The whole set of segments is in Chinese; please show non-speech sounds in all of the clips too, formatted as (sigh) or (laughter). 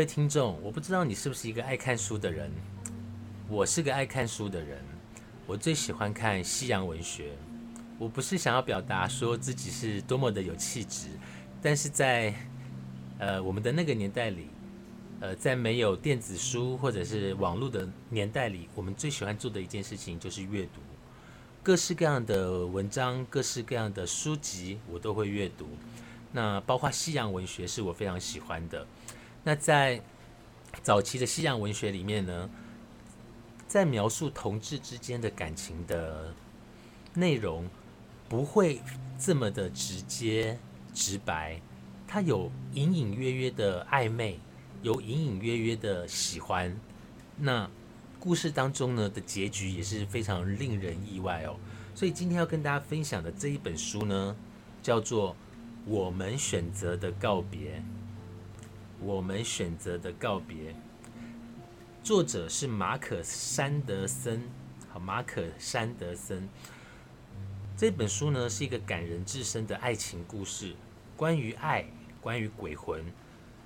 位听众，我不知道你是不是一个爱看书的人。我是个爱看书的人，我最喜欢看西洋文学。我不是想要表达说自己是多么的有气质，但是在呃我们的那个年代里，呃，在没有电子书或者是网络的年代里，我们最喜欢做的一件事情就是阅读，各式各样的文章，各式各样的书籍，我都会阅读。那包括西洋文学是我非常喜欢的。那在早期的西洋文学里面呢，在描述同志之间的感情的内容，不会这么的直接直白，它有隐隐约约的暧昧，有隐隐约约的喜欢。那故事当中呢的结局也是非常令人意外哦。所以今天要跟大家分享的这一本书呢，叫做《我们选择的告别》。我们选择的告别，作者是马可·山德森。好，马可·山德森这本书呢是一个感人至深的爱情故事，关于爱，关于鬼魂、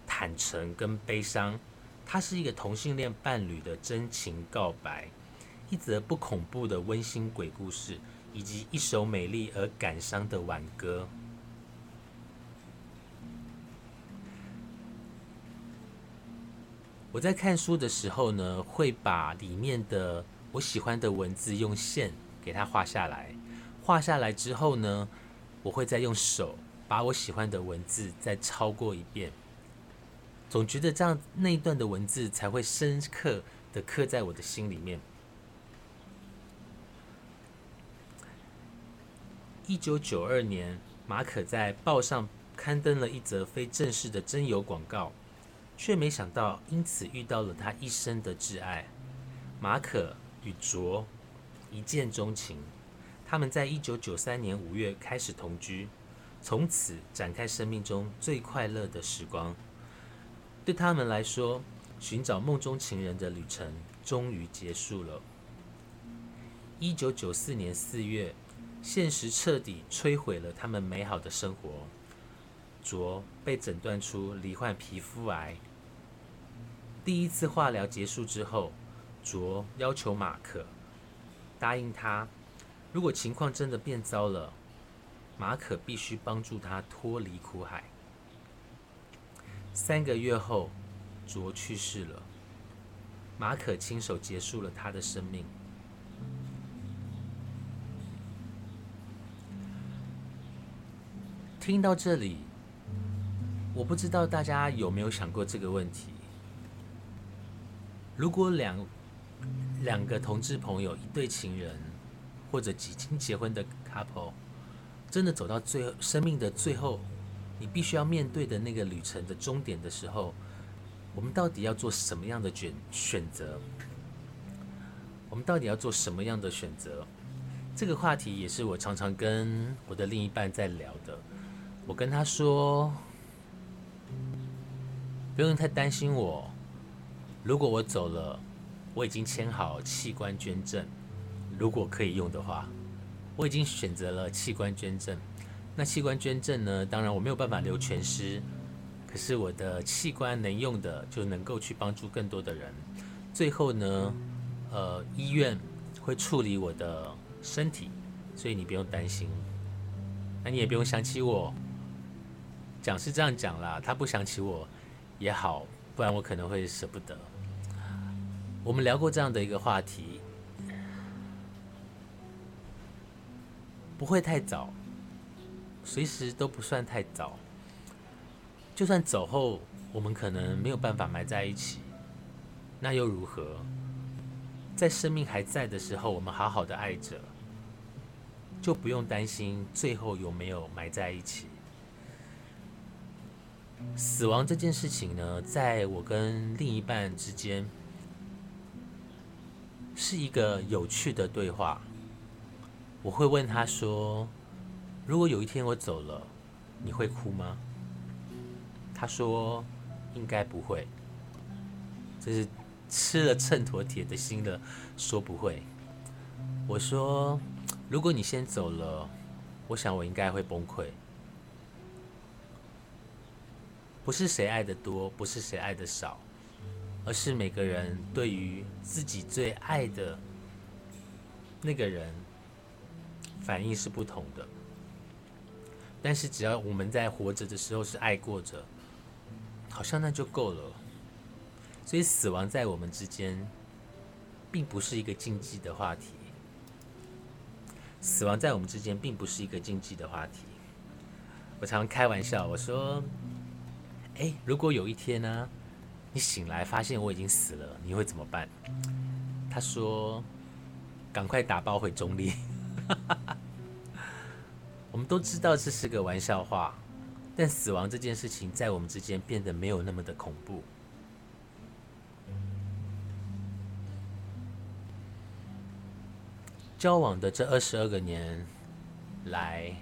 坦诚跟悲伤。它是一个同性恋伴侣的真情告白，一则不恐怖的温馨鬼故事，以及一首美丽而感伤的挽歌。我在看书的时候呢，会把里面的我喜欢的文字用线给它画下来。画下来之后呢，我会再用手把我喜欢的文字再抄过一遍。总觉得这样那一段的文字才会深刻的刻在我的心里面。一九九二年，马可在报上刊登了一则非正式的征友广告。却没想到，因此遇到了他一生的挚爱马可与卓，一见钟情。他们在一九九三年五月开始同居，从此展开生命中最快乐的时光。对他们来说，寻找梦中情人的旅程终于结束了。一九九四年四月，现实彻底摧毁了他们美好的生活。卓被诊断出罹患皮肤癌。第一次化疗结束之后，卓要求马可答应他，如果情况真的变糟了，马可必须帮助他脱离苦海。三个月后，卓去世了，马可亲手结束了他的生命。听到这里。我不知道大家有没有想过这个问题：如果两两个同志朋友、一对情人，或者已经结婚的 couple，真的走到最后生命的最后，你必须要面对的那个旅程的终点的时候，我们到底要做什么样的选选择？我们到底要做什么样的选择？这个话题也是我常常跟我的另一半在聊的。我跟他说。不用太担心我。如果我走了，我已经签好器官捐赠。如果可以用的话，我已经选择了器官捐赠。那器官捐赠呢？当然我没有办法留全尸，可是我的器官能用的，就能够去帮助更多的人。最后呢，呃，医院会处理我的身体，所以你不用担心。那你也不用想起我。讲是这样讲啦，他不想起我。也好，不然我可能会舍不得。我们聊过这样的一个话题，不会太早，随时都不算太早。就算走后，我们可能没有办法埋在一起，那又如何？在生命还在的时候，我们好好的爱着，就不用担心最后有没有埋在一起。死亡这件事情呢，在我跟另一半之间，是一个有趣的对话。我会问他说：“如果有一天我走了，你会哭吗？”他说：“应该不会。”这是吃了秤砣铁的心的，说不会。我说：“如果你先走了，我想我应该会崩溃。”不是谁爱的多，不是谁爱的少，而是每个人对于自己最爱的那个人反应是不同的。但是只要我们在活着的时候是爱过着，好像那就够了。所以死亡在我们之间，并不是一个禁忌的话题。死亡在我们之间，并不是一个禁忌的话题。我常开玩笑，我说。哎，如果有一天呢，你醒来发现我已经死了，你会怎么办？他说：“赶快打包回中立。(laughs) ”我们都知道这是个玩笑话，但死亡这件事情在我们之间变得没有那么的恐怖。交往的这二十二个年来。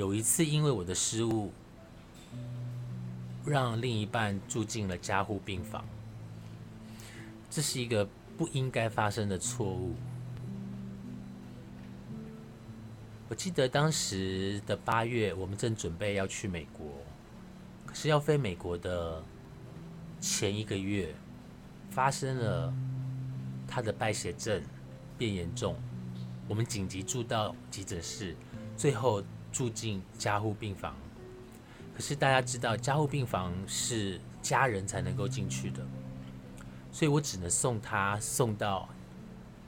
有一次，因为我的失误，让另一半住进了加护病房，这是一个不应该发生的错误。我记得当时的八月，我们正准备要去美国，可是要飞美国的前一个月，发生了他的败血症变严重，我们紧急住到急诊室，最后。住进加护病房，可是大家知道，加护病房是家人才能够进去的，所以我只能送他送到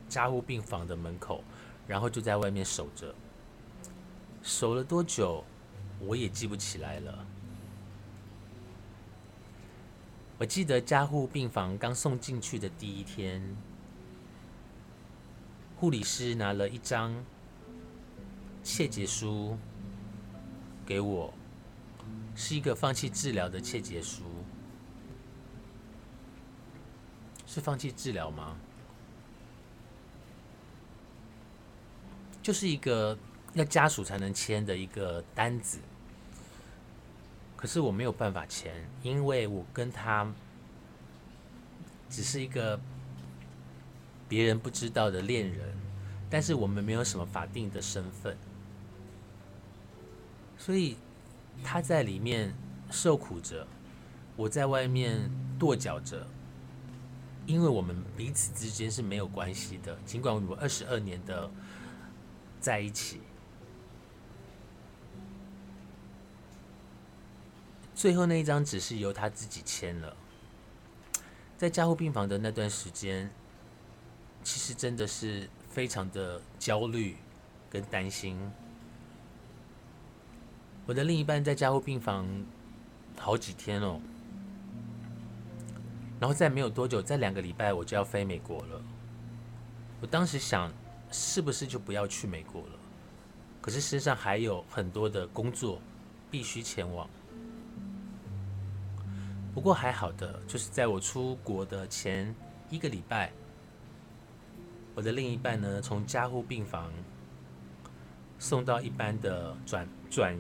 加护病房的门口，然后就在外面守着。守了多久，我也记不起来了。我记得加护病房刚送进去的第一天，护理师拿了一张切结书。给我是一个放弃治疗的切结书，是放弃治疗吗？就是一个要家属才能签的一个单子，可是我没有办法签，因为我跟他只是一个别人不知道的恋人，但是我们没有什么法定的身份。所以他在里面受苦着，我在外面跺脚着，因为我们彼此之间是没有关系的。尽管我们二十二年的在一起，最后那一张纸是由他自己签了。在加护病房的那段时间，其实真的是非常的焦虑跟担心。我的另一半在加护病房好几天哦，然后再没有多久，在两个礼拜我就要飞美国了。我当时想，是不是就不要去美国了？可是身上还有很多的工作必须前往。不过还好的，就是在我出国的前一个礼拜，我的另一半呢，从加护病房送到一般的转转。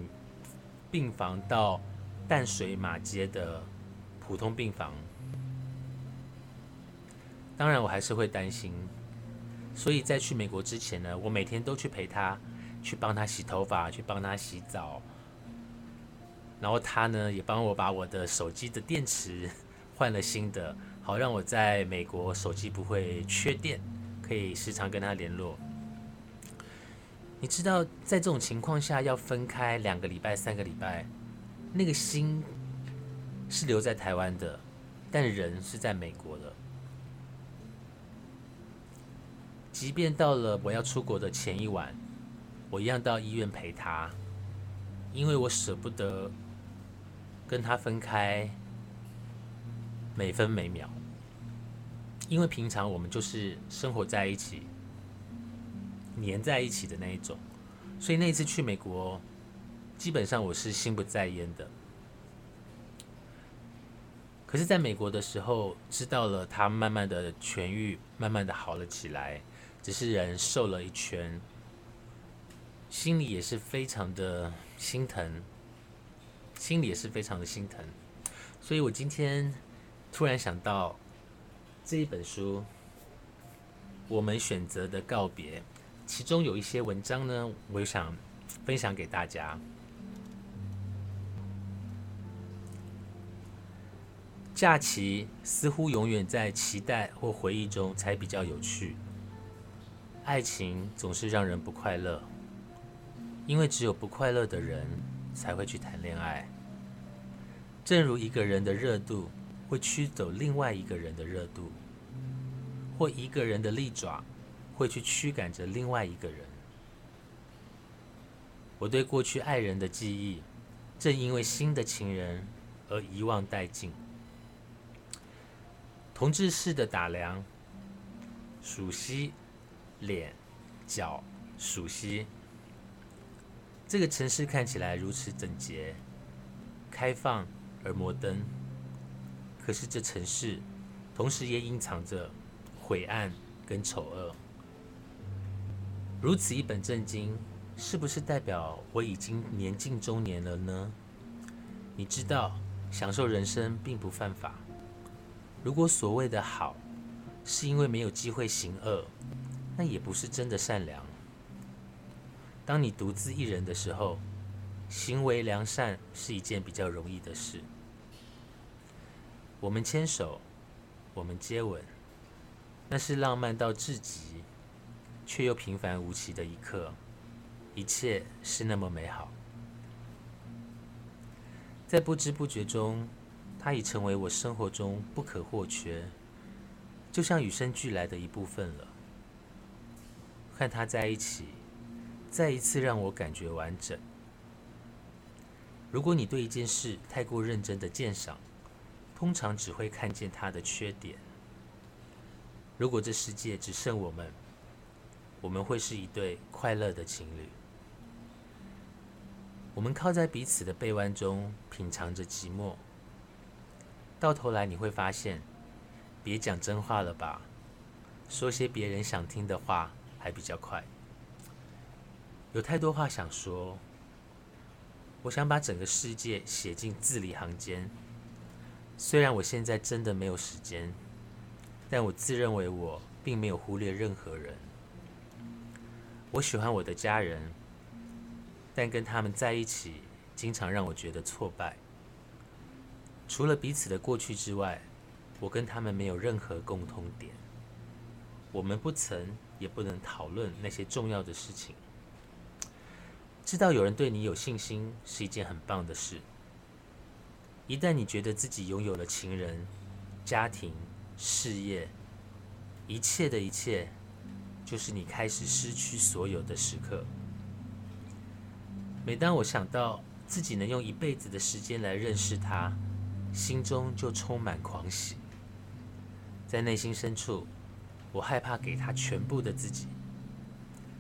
病房到淡水马街的普通病房，当然我还是会担心，所以在去美国之前呢，我每天都去陪他，去帮他洗头发，去帮他洗澡，然后他呢也帮我把我的手机的电池 (laughs) 换了新的，好让我在美国手机不会缺电，可以时常跟他联络。你知道，在这种情况下要分开两个礼拜、三个礼拜，那个心是留在台湾的，但人是在美国的。即便到了我要出国的前一晚，我一样到医院陪他，因为我舍不得跟他分开每分每秒。因为平常我们就是生活在一起、粘在一起的那一种，所以那一次去美国，基本上我是心不在焉的。可是，在美国的时候，知道了他慢慢的痊愈，慢慢的好了起来。只是人瘦了一圈，心里也是非常的心疼，心里也是非常的心疼，所以我今天突然想到这一本书《我们选择的告别》，其中有一些文章呢，我想分享给大家。假期似乎永远在期待或回忆中才比较有趣。爱情总是让人不快乐，因为只有不快乐的人才会去谈恋爱。正如一个人的热度会驱走另外一个人的热度，或一个人的利爪会去驱赶着另外一个人。我对过去爱人的记忆，正因为新的情人而遗忘殆尽。同志式的打量，熟悉。脸、脚、熟悉。这个城市看起来如此整洁、开放而摩登，可是这城市同时也隐藏着晦暗跟丑恶。如此一本正经，是不是代表我已经年近中年了呢？你知道，享受人生并不犯法。如果所谓的好，是因为没有机会行恶。那也不是真的善良。当你独自一人的时候，行为良善是一件比较容易的事。我们牵手，我们接吻，那是浪漫到至极，却又平凡无奇的一刻，一切是那么美好。在不知不觉中，它已成为我生活中不可或缺，就像与生俱来的一部分了。和他在一起，再一次让我感觉完整。如果你对一件事太过认真的鉴赏，通常只会看见它的缺点。如果这世界只剩我们，我们会是一对快乐的情侣。我们靠在彼此的臂弯中，品尝着寂寞。到头来你会发现，别讲真话了吧，说些别人想听的话。还比较快，有太多话想说。我想把整个世界写进字里行间。虽然我现在真的没有时间，但我自认为我并没有忽略任何人。我喜欢我的家人，但跟他们在一起，经常让我觉得挫败。除了彼此的过去之外，我跟他们没有任何共通点。我们不曾。也不能讨论那些重要的事情。知道有人对你有信心是一件很棒的事。一旦你觉得自己拥有了情人、家庭、事业，一切的一切，就是你开始失去所有的时刻。每当我想到自己能用一辈子的时间来认识他，心中就充满狂喜，在内心深处。我害怕给他全部的自己，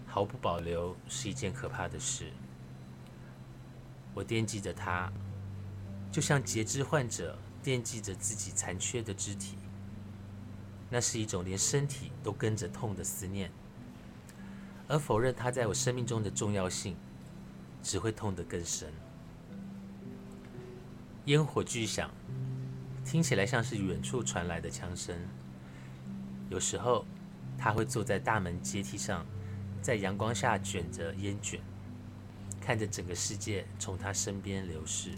毫不保留是一件可怕的事。我惦记着他，就像截肢患者惦记着自己残缺的肢体。那是一种连身体都跟着痛的思念，而否认他在我生命中的重要性，只会痛得更深。烟火巨响，听起来像是远处传来的枪声。有时候，他会坐在大门阶梯上，在阳光下卷着烟卷，看着整个世界从他身边流逝。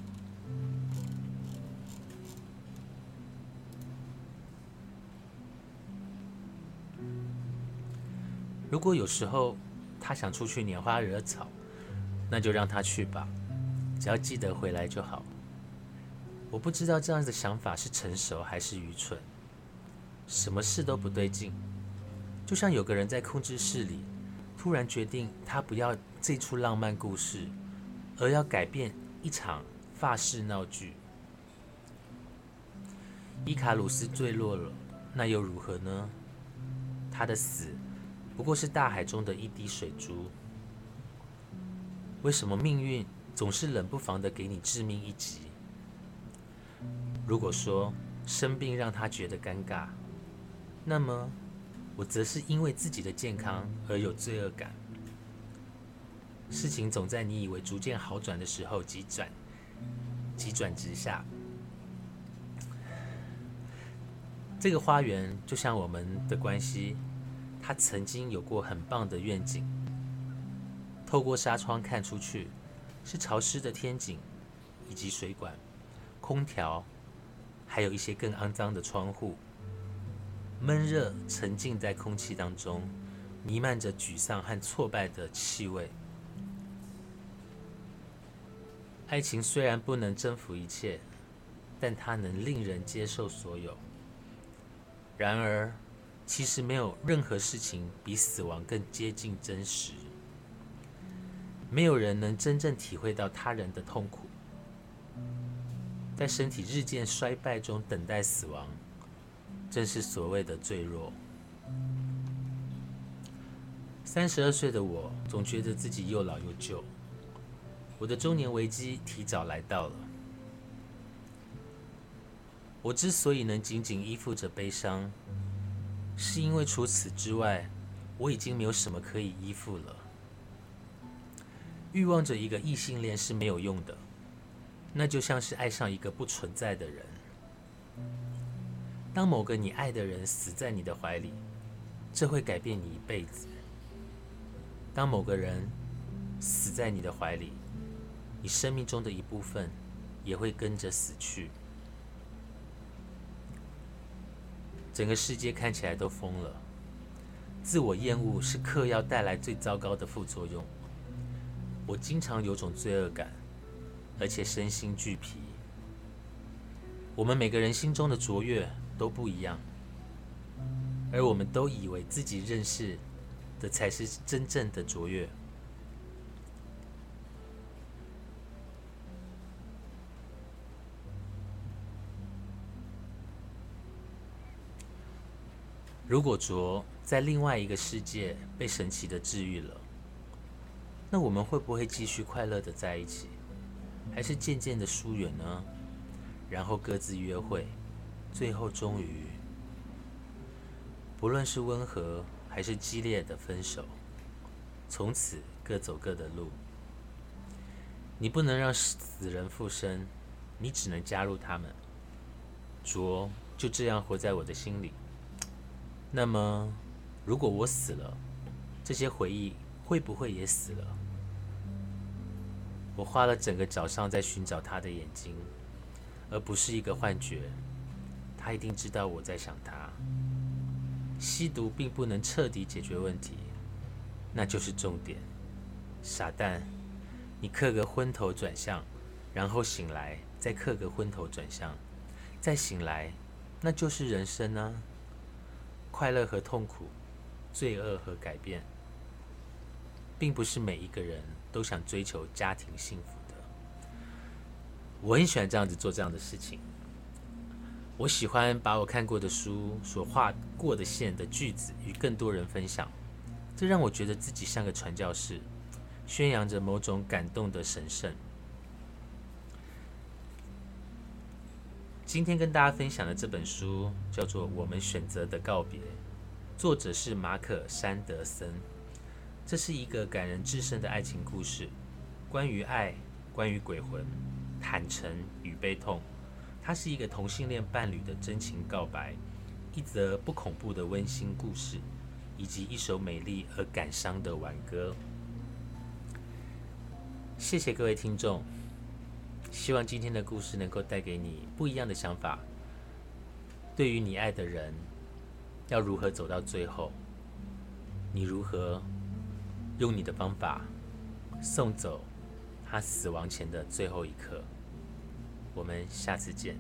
如果有时候他想出去拈花惹草，那就让他去吧，只要记得回来就好。我不知道这样的想法是成熟还是愚蠢。什么事都不对劲，就像有个人在控制室里，突然决定他不要这出浪漫故事，而要改变一场法式闹剧。伊卡鲁斯坠落了，那又如何呢？他的死不过是大海中的一滴水珠。为什么命运总是冷不防的给你致命一击？如果说生病让他觉得尴尬，那么我则是因为自己的健康而有罪恶感。事情总在你以为逐渐好转的时候急转急转直下。这个花园就像我们的关系，他曾经有过很棒的愿景。透过纱窗看出去，是潮湿的天井，以及水管、空调，还有一些更肮脏的窗户。闷热沉浸在空气当中，弥漫着沮丧和挫败的气味。爱情虽然不能征服一切，但它能令人接受所有。然而，其实没有任何事情比死亡更接近真实。没有人能真正体会到他人的痛苦，在身体日渐衰败中等待死亡，正是所谓的脆弱。三十二岁的我，总觉得自己又老又旧，我的中年危机提早来到了。我之所以能紧紧依附着悲伤，是因为除此之外，我已经没有什么可以依附了。欲望着一个异性恋是没有用的，那就像是爱上一个不存在的人。当某个你爱的人死在你的怀里，这会改变你一辈子。当某个人死在你的怀里，你生命中的一部分也会跟着死去。整个世界看起来都疯了。自我厌恶是嗑药带来最糟糕的副作用。我经常有种罪恶感，而且身心俱疲。我们每个人心中的卓越都不一样，而我们都以为自己认识的才是真正的卓越。如果卓在另外一个世界被神奇的治愈了，那我们会不会继续快乐的在一起，还是渐渐的疏远呢？然后各自约会，最后终于，不论是温和还是激烈的分手，从此各走各的路。你不能让死人复生，你只能加入他们。卓就这样活在我的心里。那么，如果我死了，这些回忆会不会也死了？我花了整个早上在寻找他的眼睛，而不是一个幻觉。他一定知道我在想他。吸毒并不能彻底解决问题，那就是重点。傻蛋，你刻个昏头转向，然后醒来，再刻个昏头转向，再醒来，那就是人生啊。快乐和痛苦，罪恶和改变，并不是每一个人都想追求家庭幸福的。我很喜欢这样子做这样的事情。我喜欢把我看过的书所画过的线的句子与更多人分享，这让我觉得自己像个传教士，宣扬着某种感动的神圣。今天跟大家分享的这本书叫做《我们选择的告别》，作者是马可·山德森。这是一个感人至深的爱情故事，关于爱，关于鬼魂、坦诚与悲痛。它是一个同性恋伴侣的真情告白，一则不恐怖的温馨故事，以及一首美丽而感伤的挽歌。谢谢各位听众。希望今天的故事能够带给你不一样的想法。对于你爱的人，要如何走到最后？你如何用你的方法送走他死亡前的最后一刻？我们下次见。